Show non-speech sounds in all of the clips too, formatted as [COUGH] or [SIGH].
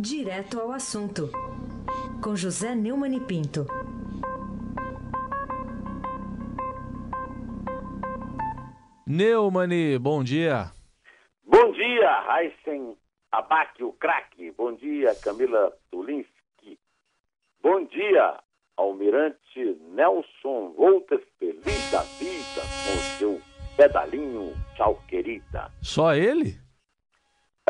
Direto ao assunto, com José Neumann e Pinto. Neumani, bom dia. Bom dia, Heisen Abac, o craque. Bom dia, Camila Tulinski. Bom dia, Almirante Nelson Voltas, feliz da vida com o seu pedalinho. Tchau, querida. Só ele?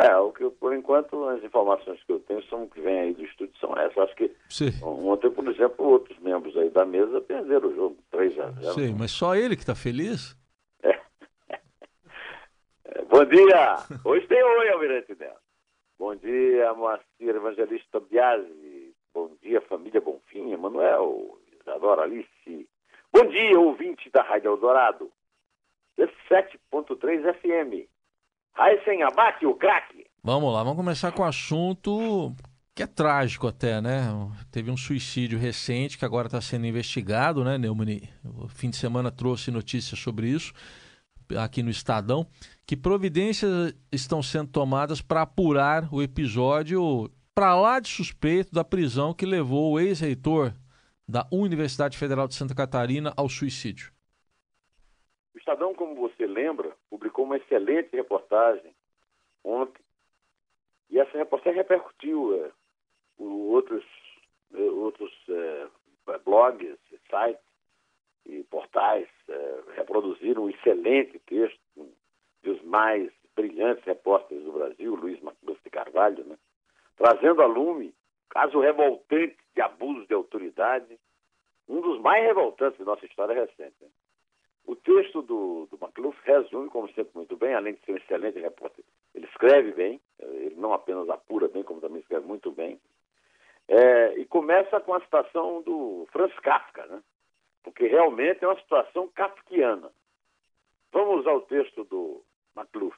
É, o que por enquanto as informações que eu tenho são que vêm aí do estúdio são essas. Acho que Sim. ontem, por exemplo, outros membros aí da mesa perderam o jogo 3 a 0. Sei, mas só ele que tá feliz? É, Bom dia! Hoje tem oi, Almirante Neto. Bom dia, Moacir Evangelista Biasi. Bom dia, família Bonfim, Emanuel, Isadora Alice. Bom dia, ouvinte da Rádio Eldorado. 17.3 FM. Raíssen Abac, o craque. Vamos lá, vamos começar com o assunto que é trágico até, né? Teve um suicídio recente que agora está sendo investigado, né, Neumani? O fim de semana trouxe notícias sobre isso aqui no Estadão. Que providências estão sendo tomadas para apurar o episódio para lá de suspeito da prisão que levou o ex-reitor da Universidade Federal de Santa Catarina ao suicídio? O Estadão, como você lembra, publicou uma excelente reportagem ontem. E essa reportagem repercutiu. É, outros é, outros é, blogs, sites e portais é, reproduziram um excelente texto dos mais brilhantes repórteres do Brasil, Luiz Macluf de Carvalho, né? trazendo a lume caso revoltante de abuso de autoridade, um dos mais revoltantes da nossa história recente. né? O texto do, do McLuff resume, como sempre, muito bem, além de ser um excelente repórter. Ele escreve bem, eh, ele não apenas apura bem, como também escreve muito bem. É, e começa com a citação do Franz Kafka, né? porque realmente é uma situação kafkiana. Vamos ao texto do McLuff.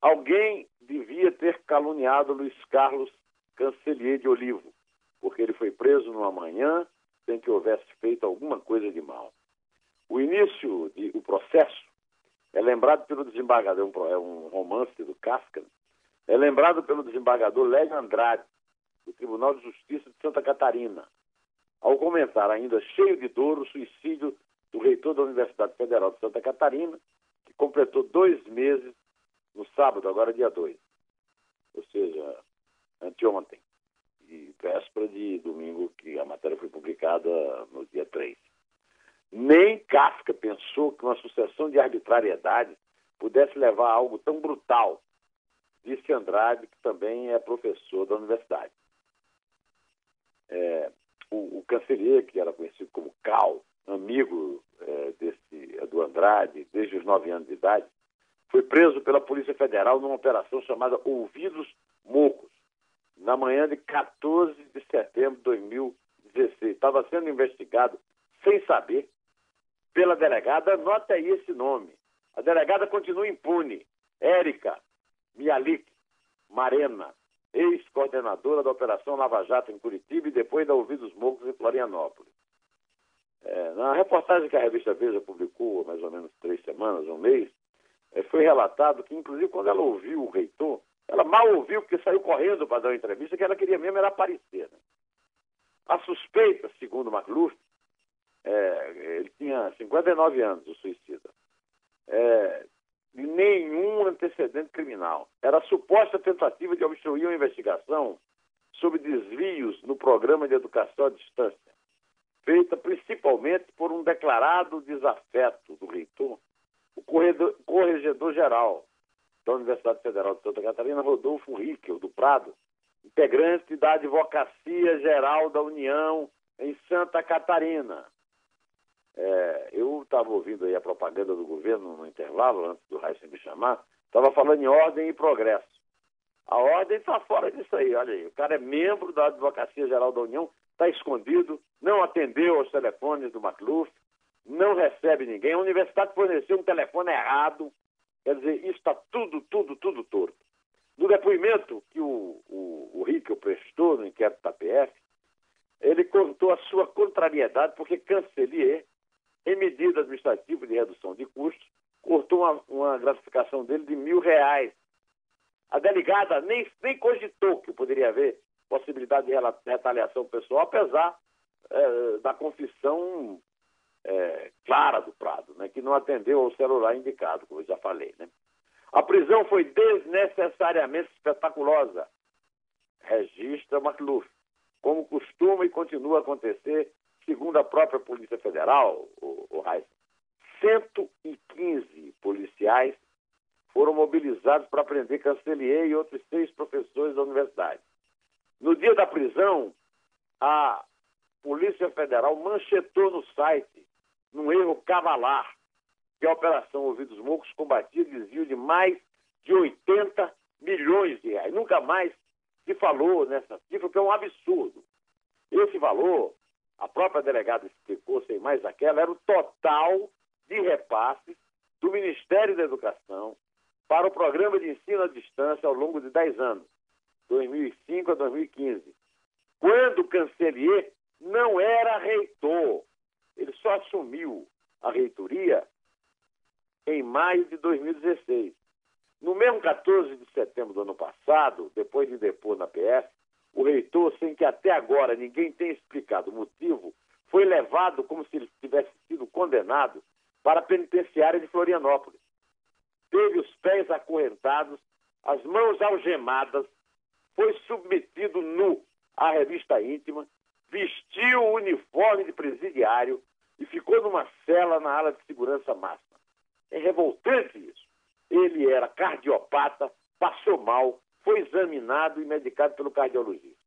Alguém devia ter caluniado Luiz Carlos Cancelier de Olivo, porque ele foi preso numa manhã sem que houvesse feito alguma coisa de mal. O início do o processo é lembrado pelo desembargador, é um é um romance do Kafka, é lembrado pelo desembargador Lélio Andrade, do Tribunal de Justiça de Santa Catarina, ao comentar, ainda cheio de dor, o suicídio do reitor da Universidade Federal de Santa Catarina, que completou dois meses no sábado, agora dia 2, ou seja, anteontem, e véspera de domingo, que a matéria foi publicada no dia 3. Nem Kafka pensou que uma sucessão de arbitrariedades pudesse levar a algo tão brutal, disse Andrade, que também é professor da universidade. É, o, o canceler, que era conhecido como Cal, amigo é, desse, do Andrade desde os nove anos de idade, foi preso pela Polícia Federal numa operação chamada Ouvidos Mocos, na manhã de 14 de setembro de 2016. Estava sendo investigado sem saber pela delegada, anota aí esse nome. A delegada continua impune. Érica Mialik Marena, ex-coordenadora da Operação Lava Jato em Curitiba e depois da Ouvidos Mocos em Florianópolis. É, na reportagem que a revista Veja publicou há mais ou menos três semanas, um mês, é, foi relatado que, inclusive, quando ela ouviu o reitor, ela mal ouviu porque saiu correndo para dar uma entrevista, que ela queria mesmo era aparecer. né? A suspeita, segundo McLuff, é, ele tinha 59 anos, o suicida. É, nenhum antecedente criminal. Era suposta tentativa de obstruir uma investigação sobre desvios no programa de educação à distância, feita principalmente por um declarado desafeto do reitor, o corregedor-geral da Universidade Federal de Santa Catarina, Rodolfo Rickel, do Prado, integrante da Advocacia Geral da União em Santa Catarina. É, eu estava ouvindo aí a propaganda do governo no intervalo, antes do Raíssa me chamar, estava falando em ordem e progresso. A ordem está fora disso aí, olha aí. O cara é membro da Advocacia Geral da União, está escondido, não atendeu aos telefones do McLuff, não recebe ninguém. A universidade forneceu um telefone errado. Quer dizer, isso está tudo, tudo, tudo torto. No depoimento que o, o, o Rickel prestou no inquérito da PF, ele contou a sua contrariedade porque Cancelier, em medida administrativa de redução de custos, cortou uma, uma gratificação dele de mil reais A delegada nem, nem cogitou que poderia haver possibilidade de retaliação pessoal, apesar é, da confissão é, clara do Prado, né, que não atendeu ao celular indicado, como eu já falei. Né? A prisão foi desnecessariamente espetaculosa, registra McLuff, como costuma e continua a acontecer, segundo a própria Polícia Federal, o, o Reis. 115 policiais foram mobilizados para prender Cancelier e outros seis professores da universidade. No dia da prisão, a Polícia Federal manchetou no site, num erro cavalar, que a Operação Ouvidos Mocos combatia desvio de mais de 80 milhões de reais. Nunca mais se falou nessa cifra, que é um absurdo. Esse valor, a própria delegada explicou, sem mais aquela, era o total de repasses do Ministério da Educação para o programa de ensino à distância ao longo de 10 anos, 2005 a 2015, quando o Cancelier não era reitor. Ele só assumiu a reitoria em maio de 2016. No mesmo 14 de setembro do ano passado, depois de depor na PF, o reitor, sem que até agora ninguém tenha explicado o motivo, foi levado como se ele tivesse sido condenado para a penitenciária de Florianópolis. Teve os pés acorrentados, as mãos algemadas, foi submetido nu à revista íntima, vestiu o uniforme de presidiário e ficou numa cela na ala de segurança máxima. É revoltante isso. Ele era cardiopata, passou mal, foi examinado e medicado pelo cardiologista.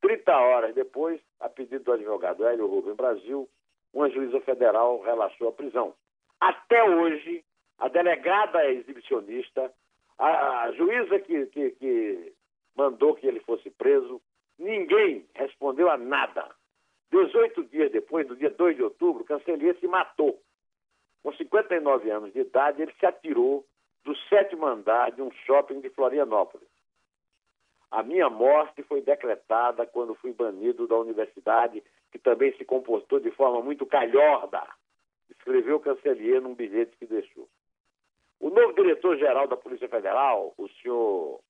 30 horas depois, a pedido do advogado Hélio Rubem Brasil, uma juíza federal relaxou a prisão. Até hoje, a delegada exibicionista, a, a juíza que, que, que mandou que ele fosse preso, ninguém respondeu a nada. 18 dias depois, no dia 2 de outubro, Cancelier se matou. Com 59 anos de idade, ele se atirou do sétimo andar de um shopping de Florianópolis. A minha morte foi decretada quando fui banido da universidade, que também se comportou de forma muito calhorda, escreveu Cancelier num bilhete que deixou. O novo diretor-geral da Polícia Federal, o senhor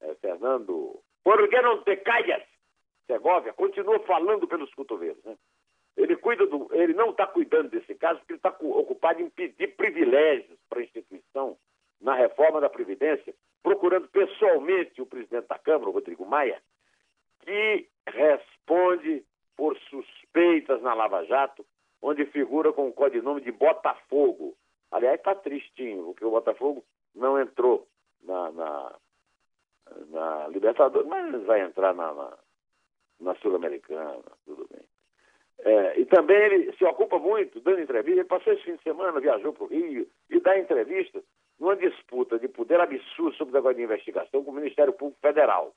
é, Fernando, por que não te calhas, Segovia, continua falando pelos cotovelos. Né? Ele, cuida do, ele não está cuidando desse caso porque ele está ocupado em pedir privilégios para a instituição na reforma da Previdência, procurando pessoalmente o presidente da Câmara, o Rodrigo Maia, que responde por suspeitas na Lava Jato, onde figura com o codinome de Botafogo. Aliás, está tristinho, porque o Botafogo não entrou na, na, na Libertadores, mas vai entrar na, na, na Sul-Americana, tudo bem. É, e também ele se ocupa muito dando entrevista. Ele passou esse fim de semana, viajou para o Rio e dá entrevista numa disputa de poder absurdo sobre o negócio de investigação com o Ministério Público Federal.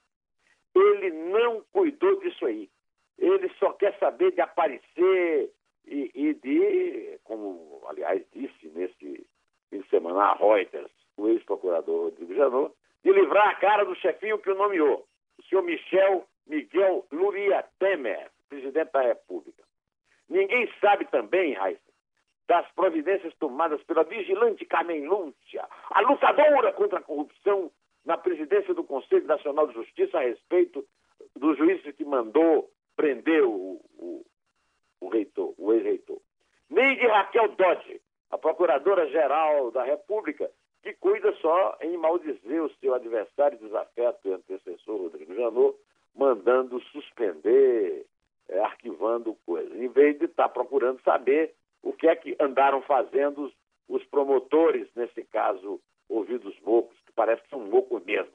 Ele não cuidou disso aí. Ele só quer saber de aparecer e, e de, como aliás disse nesse fim de semana a Reuters, o ex-procurador Rodrigo Janot, de livrar a cara do chefinho que o nomeou, o senhor Michel Miguel Luria Temer, presidente da República. Ninguém sabe também, Raíssa, das providências tomadas pela vigilante Carmen Lúcia, a lutadora contra a corrupção na presidência do Conselho Nacional de Justiça a respeito do juiz que mandou prender o, o, o reitor, o ex-reitor. Nem de Raquel Dodge, a Procuradora-Geral da República, que cuida só em maldizer o seu adversário desafeto e antecessor, Rodrigo Janot, mandando suspender é, arquivando coisas, em vez de estar tá procurando saber o que é que andaram fazendo os, promotores, nesse caso, ouvidos mocos, que parece que são mocos mesmo,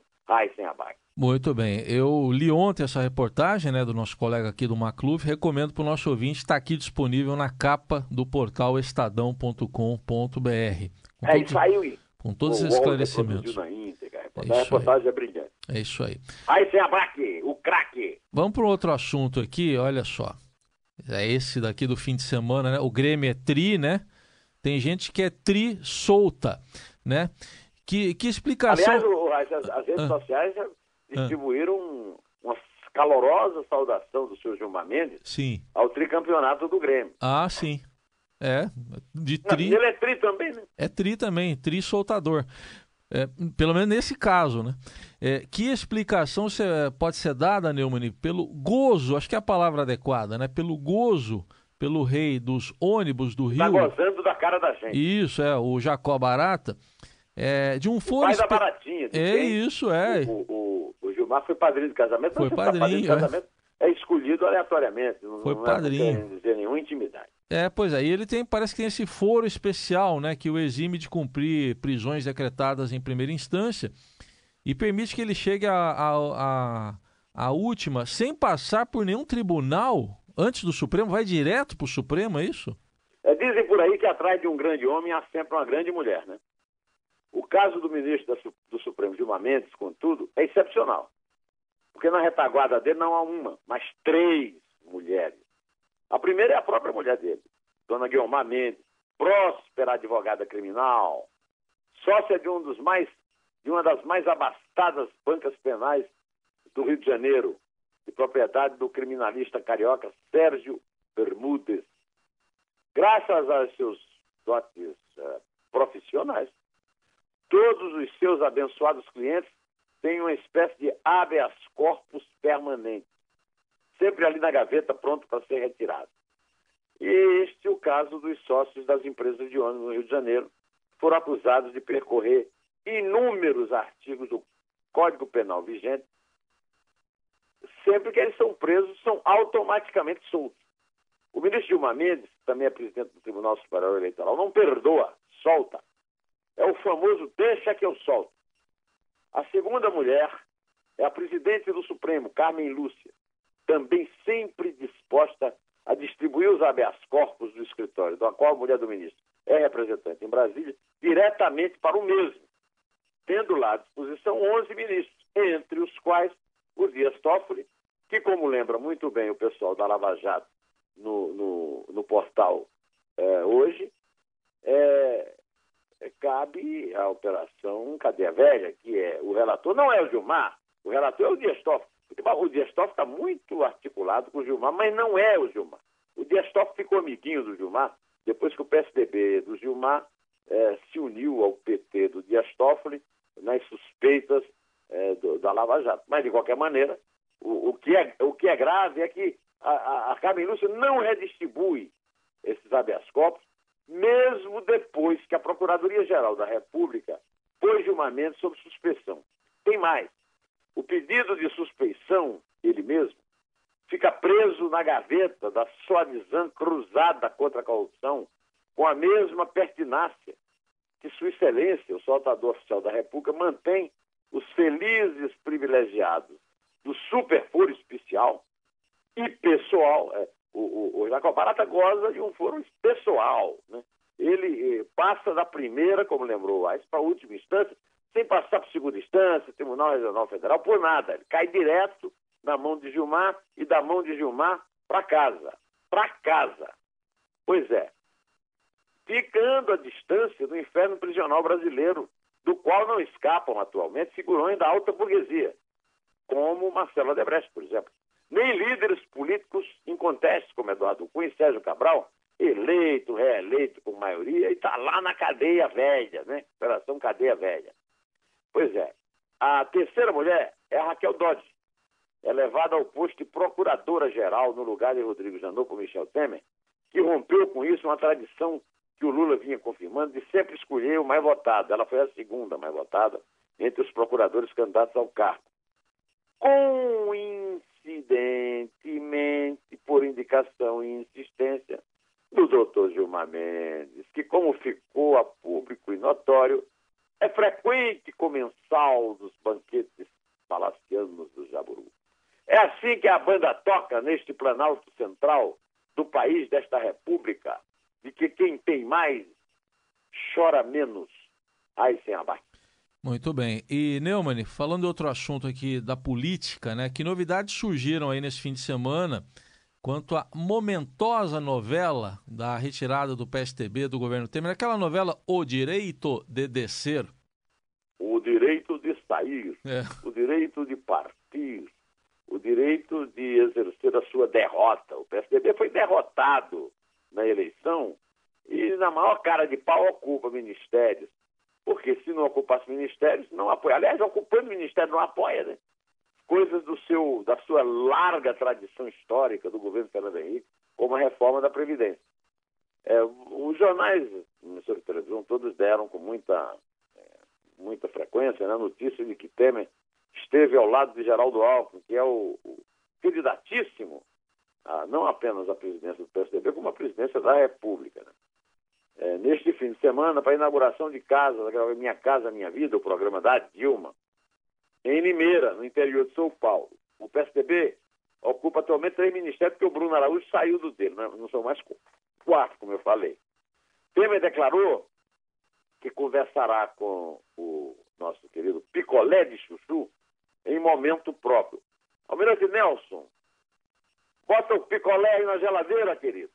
sem abaque. Muito bem. Eu li ontem essa reportagem né, do nosso colega aqui do Macluf. Recomendo para o nosso ouvinte, está aqui disponível na capa do portal estadão.com.br. É, e saiu Com todos os esclarecimentos. Na íntegra, a reportagem, é a reportagem é brilhante. É isso aí. Aí sem abaque, o craque. Vamos para outro assunto aqui, olha só. É esse daqui do fim de semana, né? O Grêmio é tri, né? Tem gente que é tri solta, né? Que, que explicação... Aliás, as, as redes ah. sociais já distribuíram ah. uma calorosa saudação do senhor Gilmar Mendes sim. ao tricampeonato do Grêmio. Ah, sim. É, de tri... Não, ele é tri também, né? É tri também, tri soltador. É, pelo menos nesse caso, né? É, que explicação pode ser dada, Neumann, pelo gozo, acho que é a palavra adequada, né? Pelo gozo, pelo rei dos ônibus do tá Rio. Tá gozando da cara da gente. Isso, é, o Jacó Barata. É, de um foro. pai da Baratinha. É quem? isso, é. O, o, o, Gilmar foi padrinho de casamento. Foi padrinho, tá padrinho de casamento é. é escolhido aleatoriamente. Foi não, padrinho. Não dizer nenhuma intimidade. É, pois é, e ele tem, parece que tem esse foro especial, né, que o exime de cumprir prisões decretadas em primeira instância e permite que ele chegue à a, a, a, última sem passar por nenhum tribunal antes do Supremo, vai direto para o Supremo, é isso? É, dizem por aí que atrás de um grande homem há sempre uma grande mulher, né? O caso do ministro da, do Supremo, Gilmar Mendes, contudo, é excepcional. Porque na retaguarda dele não há uma, mas três mulheres. A primeira é a própria mulher dele, dona Guilmar Mendes, próspera advogada criminal, sócia de um dos mais de uma das mais abastadas bancas penais do Rio de Janeiro, de propriedade do criminalista carioca Sérgio Bermudes. Graças aos seus dotes uh, profissionais, todos os seus abençoados clientes têm uma espécie de habeas corpus permanente sempre ali na gaveta, pronto para ser retirado. E este é o caso dos sócios das empresas de ônibus no Rio de Janeiro, foram acusados de percorrer inúmeros artigos do Código Penal vigente. Sempre que eles são presos, são automaticamente soltos. O ministro Gilmar Mendes, que também é presidente do Tribunal Superior Eleitoral, não perdoa, solta. É o famoso deixa que eu solto. A segunda mulher é a presidente do Supremo, Carmen Lúcia também sempre disposta a distribuir os habeas corpus do escritório, da qual a mulher do ministro é representante em Brasília, diretamente para o mesmo, tendo lá à disposição 11 ministros, entre os quais o Dias Toffoli, que, como lembra muito bem o pessoal da Lava Jato no, no, no portal é, hoje, é, cabe a operação Cadeia Velha, que é o relator, não é o Gilmar, o relator é o Dias Toffoli. O Dias Toffoli está muito articulado com o Gilmar, mas não é o Gilmar. O Dias Toffoli ficou amiguinho do Gilmar depois que o PSDB do Gilmar eh, se uniu ao PT do Dias Toffoli nas suspeitas eh, do, da Lava Jato. Mas, de qualquer maneira, o, o, que, é, o que é grave é que a, a, a Carmen Lúcia não redistribui esses habeas corpus, mesmo depois que a Procuradoria-Geral da República pôs Gilmar Mendes sob suspeição. Tem mais o pedido de suspeição, ele mesmo, fica preso na gaveta da Suavizan cruzada contra a corrupção, com a mesma pertinácia que Sua Excelência, o soltador oficial da República, mantém os felizes privilegiados do superforo especial e pessoal. É, o, o, o Jacob Barata goza de um foro pessoal. Né? Ele eh, passa da primeira, como lembrou o para a última instância, sem passar por segunda instância, Tribunal Regional Federal, por nada. Ele cai direto na mão de Gilmar e da mão de Gilmar para casa. Para casa. Pois é. Ficando à distância do inferno prisional brasileiro, do qual não escapam atualmente figurões da alta burguesia, como Marcelo Odebrecht, por exemplo. Nem líderes políticos incontestes, como Eduardo Cunha e Sérgio Cabral, eleito, reeleito com maioria, e está lá na cadeia velha, né? Operação Cadeia Velha. Pois é. A terceira mulher é a Raquel Dodge. É levada ao posto de procuradora-geral no lugar de Rodrigo Janot por Michel Temer, que rompeu com isso uma tradição que o Lula vinha confirmando de sempre escolher o mais votado. Ela foi a segunda mais votada entre os procuradores candidatos ao cargo. Coincidentemente, por indicação e insistência do doutor Gilmar Mendes, que, como ficou a público e notório, é frequente comensal dos banquetes palacianos do Jaburu. É assim que a banda toca neste Planalto Central do país, desta república, de que quem tem mais chora menos. Ai, sem abate. Muito bem. E, Neumann, falando de outro assunto aqui da política, né? Que novidades surgiram aí nesse fim de semana quanto à momentosa novela da retirada do PSTB do governo Temer, aquela novela O Direito de Descer. O direito de sair, é. o direito de partir, o direito de exercer a sua derrota. O PSDB foi derrotado na eleição e, na maior cara de pau, ocupa ministérios, porque se não ocupasse ministérios, não apoia. Aliás, ocupando o ministério não apoia, né? Coisas do seu, da sua larga tradição histórica do governo Fernando Henrique, como a reforma da Previdência. É, os jornais, sobre televisão, todos deram com muita, é, muita frequência né, a notícia de que Temer esteve ao lado de Geraldo Alckmin, que é o, o candidatíssimo, a, não apenas a presidência do PSDB, como a presidência da República. Né? é, neste fim de semana para a inauguração de casa, Minha Casa Minha Vida, o programa da Dilma, em Limeira, no interior de São Paulo. O PSDB ocupa atualmente três ministérios, porque o Bruno Araújo saiu do dele, não, não são mais quatro, como eu falei. Temer declarou que conversará com o nosso querido picolé de chuchu em momento próprio. Almirante Nelson, bota o picolé aí na geladeira, querido.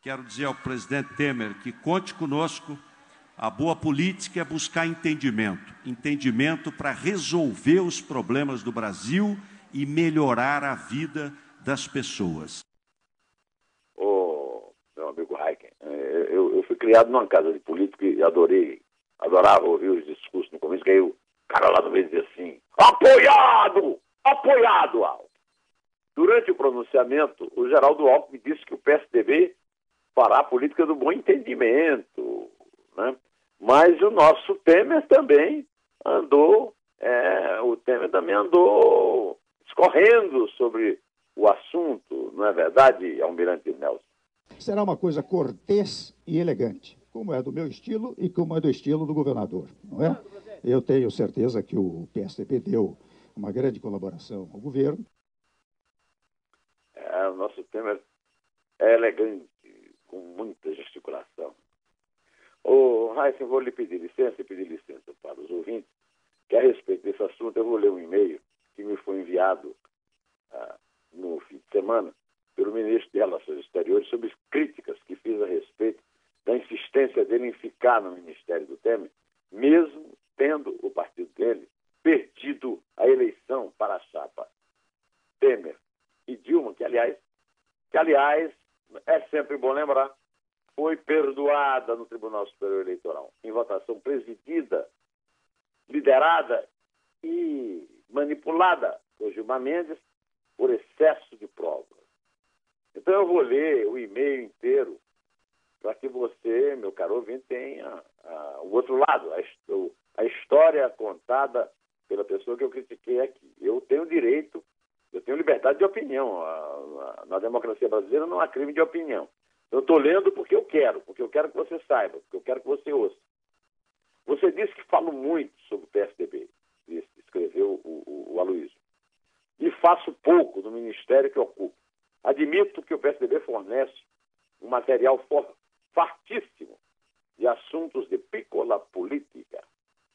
Quero dizer ao presidente Temer que conte conosco. A boa política é buscar entendimento entendimento para resolver os problemas do Brasil e melhorar a vida das pessoas. Ô, meu amigo Heiken, é, eu, eu, fui criado numa casa de político e adorei, adorava ouvir os discursos no começo, que aí o cara lá no meio dizia assim: apoiado! Apoiado, Alto! Durante o pronunciamento, o Geraldo Alckmin disse que o PSDB fará a política do bom entendimento. Né? Mas o nosso Temer também andou, é, o Temer também andou escorrendo sobre o assunto, não é verdade, Almirante Nelson? Será uma coisa cortês e elegante, como é do meu estilo e como é do estilo do governador, não é? Eu tenho certeza que o PSDB deu uma grande colaboração ao governo. O nosso Temer é elegante, com muita gesticulação. Ô, Raíssa, vou lhe pedir licença e pedir licença para os ouvintes, que a respeito desse assunto eu vou ler um e-mail que me foi enviado ah, no fim de semana pelo ministro de Relações Exteriores sobre críticas que fiz a respeito da insistência dele em ficar no Ministério do Temer, mesmo tendo o partido dele perdido a eleição para a chapa Temer e Dilma, que aliás, que aliás é sempre bom lembrar, foi perdoada no Tribunal Superior Eleitoral, em votação presidida, liderada e manipulada por Gilmar Mendes por excesso de provas. Então eu vou ler o e-mail inteiro para que você, meu caro ouvinte, tenha a, o outro lado, a, a história contada pela pessoa que eu critiquei aqui. Eu tenho direito eu tenho liberdade de opinião. Na democracia brasileira não há crime de opinião. Eu estou lendo porque eu quero, porque eu quero que você saiba, porque eu quero que você ouça. Você disse que falo muito sobre o PSDB, escreveu o, o, o Aloysio. E faço pouco no ministério que ocupo. Admito que o PSDB fornece um material fartíssimo de assuntos de pícola política,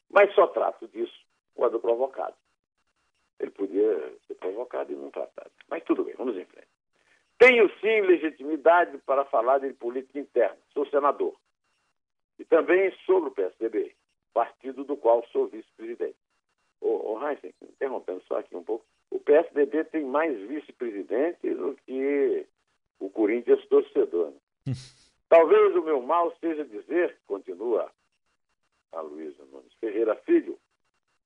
mas só trato disso quando provocado. Ele podia ser provocado e não tratado. Mas tudo bem, vamos em frente. Tenho sim legitimidade para falar de política interna. Sou senador. E também sobre o PSDB, partido do qual sou vice-presidente. Ô, ô Heinz, interrompendo só aqui um pouco, o PSDB tem mais vice-presidente do que o Corinthians torcedor. Né? [LAUGHS] Talvez o meu mal seja dizer, continua a Luísa Nunes Ferreira Filho,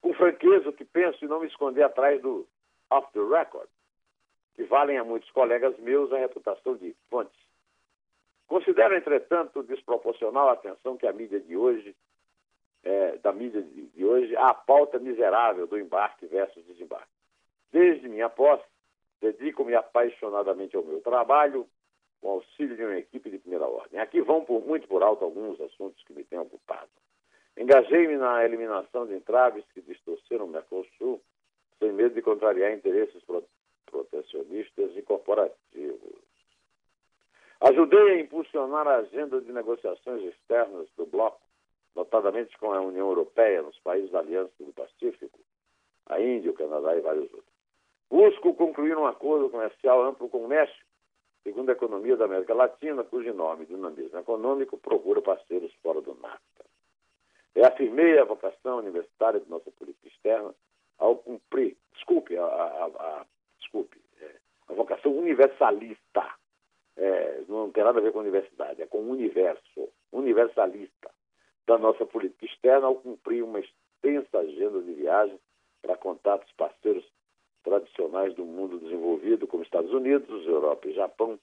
com franqueza o que penso e não me esconder atrás do off the record, que valem a muitos colegas meus a reputação de fontes. Considero, entretanto, desproporcional a atenção que a mídia de hoje, é, da mídia de, hoje, à pauta miserável do embarque versus desembarque. Desde minha posse, dedico-me apaixonadamente ao meu trabalho, com auxílio de uma equipe de primeira ordem. Aqui vão por muito por alto alguns assuntos que me têm ocupado. Engajei-me na eliminação de entraves que distorceram o Mercosul, sem medo de contrariar interesses protecionistas e corporativos. Ajudei a impulsionar a agenda de negociações externas do bloco, notadamente com a União Europeia, nos países da Aliança do Pacífico, a Índia, o Canadá e vários outros. Busco concluir um acordo comercial amplo com o México, segundo a economia da América Latina, cujo nome, dinamismo econômico, procura parceiros fora do NAFTA. Reafirmei a vocação universitária de nossa política externa ao cumprir, desculpe, a, a, a desculpe, é, a vocação universalista. É, não tem nada a ver com universidade, é com o universo, universalista. da nossa política externa ao cumprir uma extensa agenda de viagens para contatos parceiros tradicionais do mundo desenvolvido, como Estados Unidos, Europa e Japão,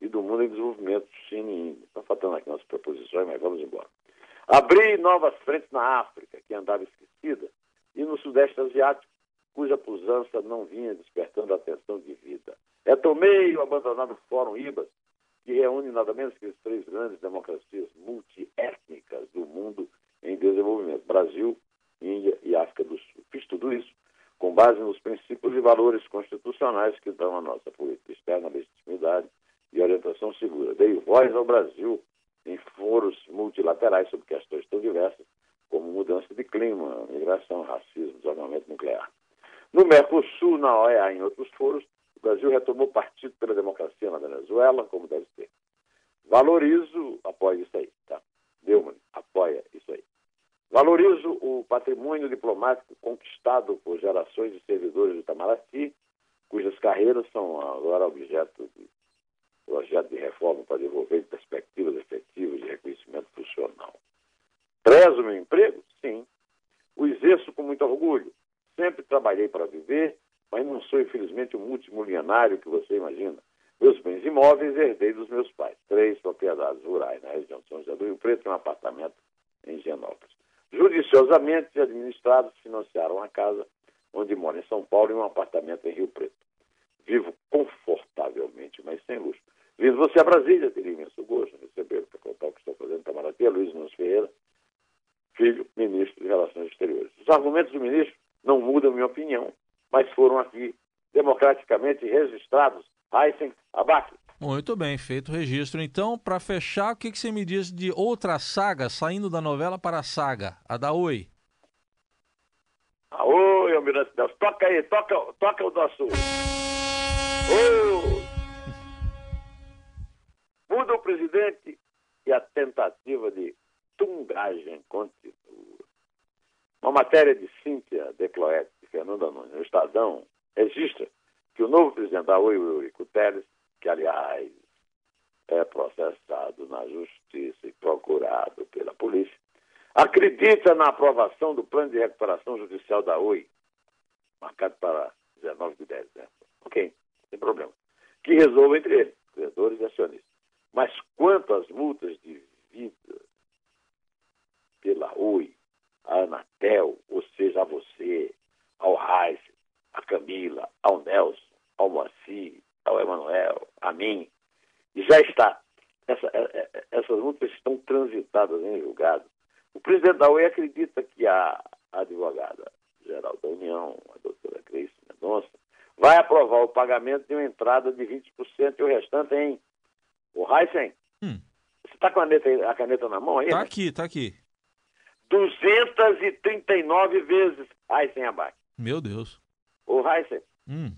e do mundo em desenvolvimento, China e Índia. Está faltando aqui nossas proposições, mas vamos embora. Abrir novas frentes na África, que andava esquecida, e no Sudeste Asiático, cuja pujança não vinha despertando atenção de vida. Retomei o abandonado Fórum IBAS, que reúne nada menos que as três grandes democracias multiétnicas do mundo em desenvolvimento: Brasil, Índia e África do Sul. Fiz tudo isso com base nos princípios e valores constitucionais que dão à nossa política externa legitimidade e orientação segura. Dei voz ao Brasil em foros multilaterais sobre questões tão diversas como mudança de clima, migração, racismo, desarmamento nuclear. No Mercosul, na OEA e em outros foros, o Brasil retomou partido pela democracia na Venezuela, como deve ser. Valorizo, apoio isso aí, tá? Neumann, apoia isso aí. Valorizo o patrimônio diplomático conquistado por gerações de servidores do Itamaraty, cujas carreiras são agora objeto de projeto de reforma para desenvolver perspectivas efetivas de reconhecimento funcional. Prezo meu emprego? Sim. O exerço com muito orgulho. Sempre trabalhei para viver, mas não sou, infelizmente, o multimilionário que você imagina. Meus bens imóveis herdei dos meus pais. Três propriedades rurais na região de São José do Rio Preto e um apartamento em Genópolis. Judiciosamente administrados, financiaram a casa onde moro em São Paulo e um apartamento em Rio Preto. Vivo confortavelmente, mas sem luxo. Vindo você a Brasília, teria imenso gosto de receber para contar o que estou fazendo em Tamaraty, Luiz Nunes Ferreira, filho, ministro de Relações Exteriores. Os argumentos do ministro não mudam minha opinião, mas foram aqui democraticamente registrados. Aysen Abac. Muito bem, feito o registro. Então, para fechar, o que, que você me diz de outra saga, saindo da novela para a saga, a da Oi? Ah, oi, Almirante Deus. Toca aí, toca, toca o nosso. Oh! Muda o presidente e a tentativa de tungagem continua. Uma matéria de Cíntia Decloete e Fernanda Nunes no Estadão registra que o novo presidente da Oi, Eurico Teles, que aliás é processado na justiça e procurado pela polícia, acredita na aprovação do plano de recuperação judicial da Oi, marcado para 19 de dezembro. Ok, sem problema. Que resolva entre eles. Mas quanto às multas de vida pela Oi, a Anatel, ou seja, a você, ao Raiz, a Camila, ao Nelson, ao Moacir, ao Emanuel, a mim, e já está. Essa, é, é, essas multas estão transitadas em julgado. O presidente da Oi acredita que a advogada geral da União, a doutora Grace Mendonça, vai aprovar o pagamento de uma entrada de 20% e o restante em Heisen, hum. você está com a caneta, a caneta na mão aí? Está né? aqui, está aqui. 239 vezes Heisen abaixo. Meu Deus. O Heisen, hum.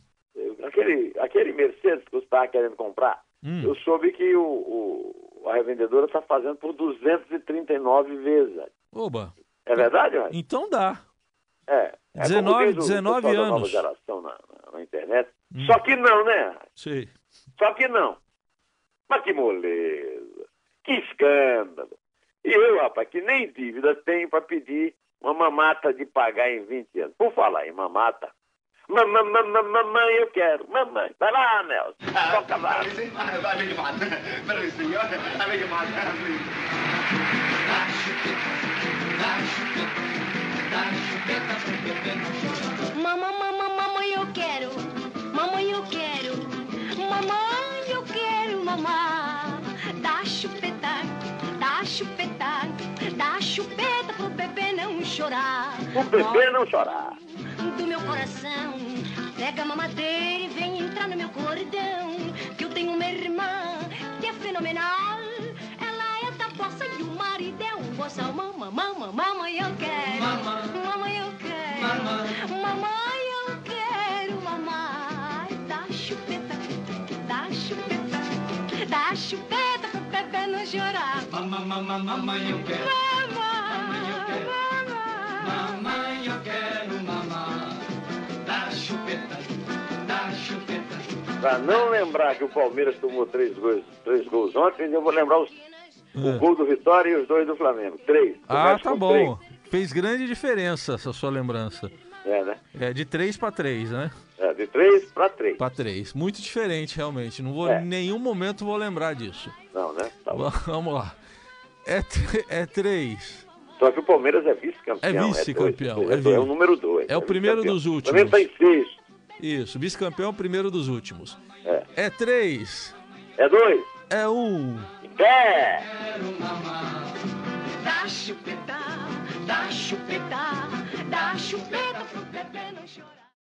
aquele, aquele Mercedes que você estava querendo comprar, hum. eu soube que o, o a revendedora está fazendo por 239 vezes. Oba. É verdade, Heisen? Então dá. É. é 19, 19 anos. nova geração na, na, na internet. Hum. Só que não, né? Sim. Só que não. Mas que moleza, que escândalo. E eu, rapaz, que nem dívida tenho para pedir uma mamata de pagar em 20 anos. Por falar em mamata, mamãe, mamãe, mamãe, eu quero, mamãe. Vai lá, Nelson, toca lá. Chorar. O bebê não chorar. Do meu coração, pega a mamadeira e vem entrar no meu cordão. Que eu tenho uma irmã que é fenomenal. Ela é da bossa e o marido é um boçal. Mamãe, mamãe, mamãe, eu quero. Mamãe, mamãe eu quero. Mamãe, mamãe eu quero. Mamãe, dá chupeta, dá chupeta dá chupeta pro bebê não chorar. Mamãe, mamãe, mamãe, eu quero. Mamãe. Mamãe, eu quero. Dá chupeta, dá chupeta. Pra não lembrar que o Palmeiras tomou três gols, três gols ontem, eu vou lembrar os O gol do Vitória e os dois do Flamengo. Três. Ah, tá bom. Fez grande diferença essa sua lembrança. três. É, né? É de 3 para 3, né? É, de três para três. Para 3. Muito diferente, realmente. Não vou, É. em nenhum momento vou lembrar disso. Não, né? Tá bom. Vamos lá. É, é 3. Só que o Palmeiras é vice-campeão. É vice-campeão, dois. é É, vice. é o número dois. É o primeiro vice-campeão. dos O últimos. Flamengo tá em sexto. Isso, vice-campeão, primeiro dos últimos. É. É 3. É dois. É 1. Um. Pé. Mamar. Dá chupeta, dá chupeta, dá chupeta.